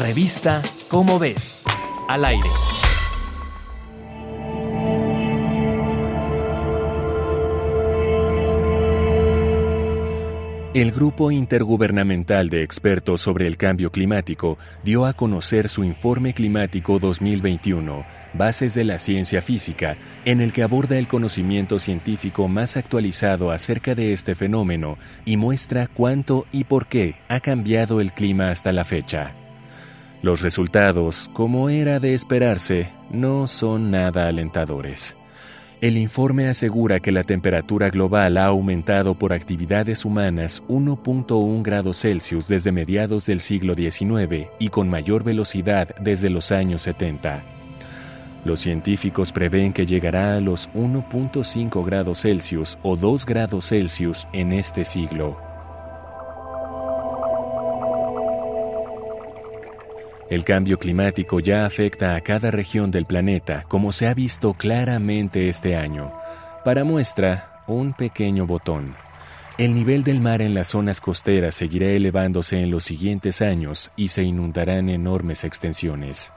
Revista Cómo ves. Al aire. El Grupo Intergubernamental de Expertos sobre el Cambio Climático dio a conocer su Informe Climático 2021, Bases de la Ciencia Física, en el que aborda el conocimiento científico más actualizado acerca de este fenómeno y muestra cuánto y por qué ha cambiado el clima hasta la fecha. Los resultados, como era de esperarse, no son nada alentadores. El informe asegura que la temperatura global ha aumentado por actividades humanas 1.1 grados Celsius desde mediados del siglo XIX y con mayor velocidad desde los años 70. Los científicos prevén que llegará a los 1.5 grados Celsius o 2 grados Celsius en este siglo. El cambio climático ya afecta a cada región del planeta, como se ha visto claramente este año. Para muestra, un pequeño botón. El nivel del mar en las zonas costeras seguirá elevándose en los siguientes años y se inundarán enormes extensiones.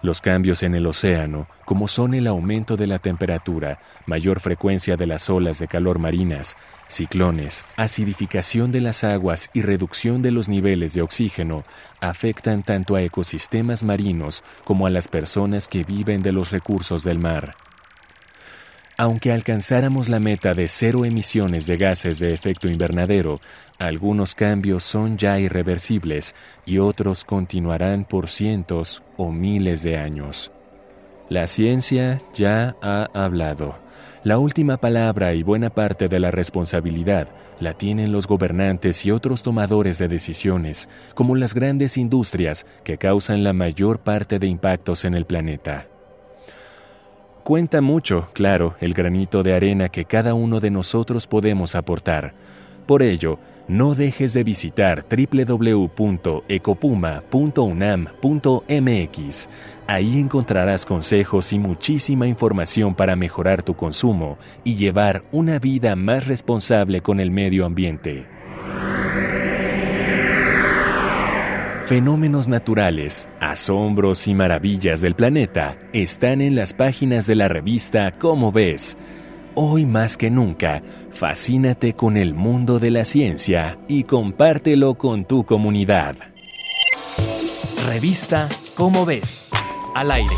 Los cambios en el océano, como son el aumento de la temperatura, mayor frecuencia de las olas de calor marinas, ciclones, acidificación de las aguas y reducción de los niveles de oxígeno, afectan tanto a ecosistemas marinos como a las personas que viven de los recursos del mar. Aunque alcanzáramos la meta de cero emisiones de gases de efecto invernadero, algunos cambios son ya irreversibles y otros continuarán por cientos o miles de años. La ciencia ya ha hablado. La última palabra y buena parte de la responsabilidad la tienen los gobernantes y otros tomadores de decisiones, como las grandes industrias que causan la mayor parte de impactos en el planeta. Cuenta mucho, claro, el granito de arena que cada uno de nosotros podemos aportar. Por ello, no dejes de visitar www.ecopuma.unam.mx. Ahí encontrarás consejos y muchísima información para mejorar tu consumo y llevar una vida más responsable con el medio ambiente. Fenómenos naturales, asombros y maravillas del planeta están en las páginas de la revista Cómo ves. Hoy más que nunca, fascínate con el mundo de la ciencia y compártelo con tu comunidad. Revista Cómo ves. Al aire.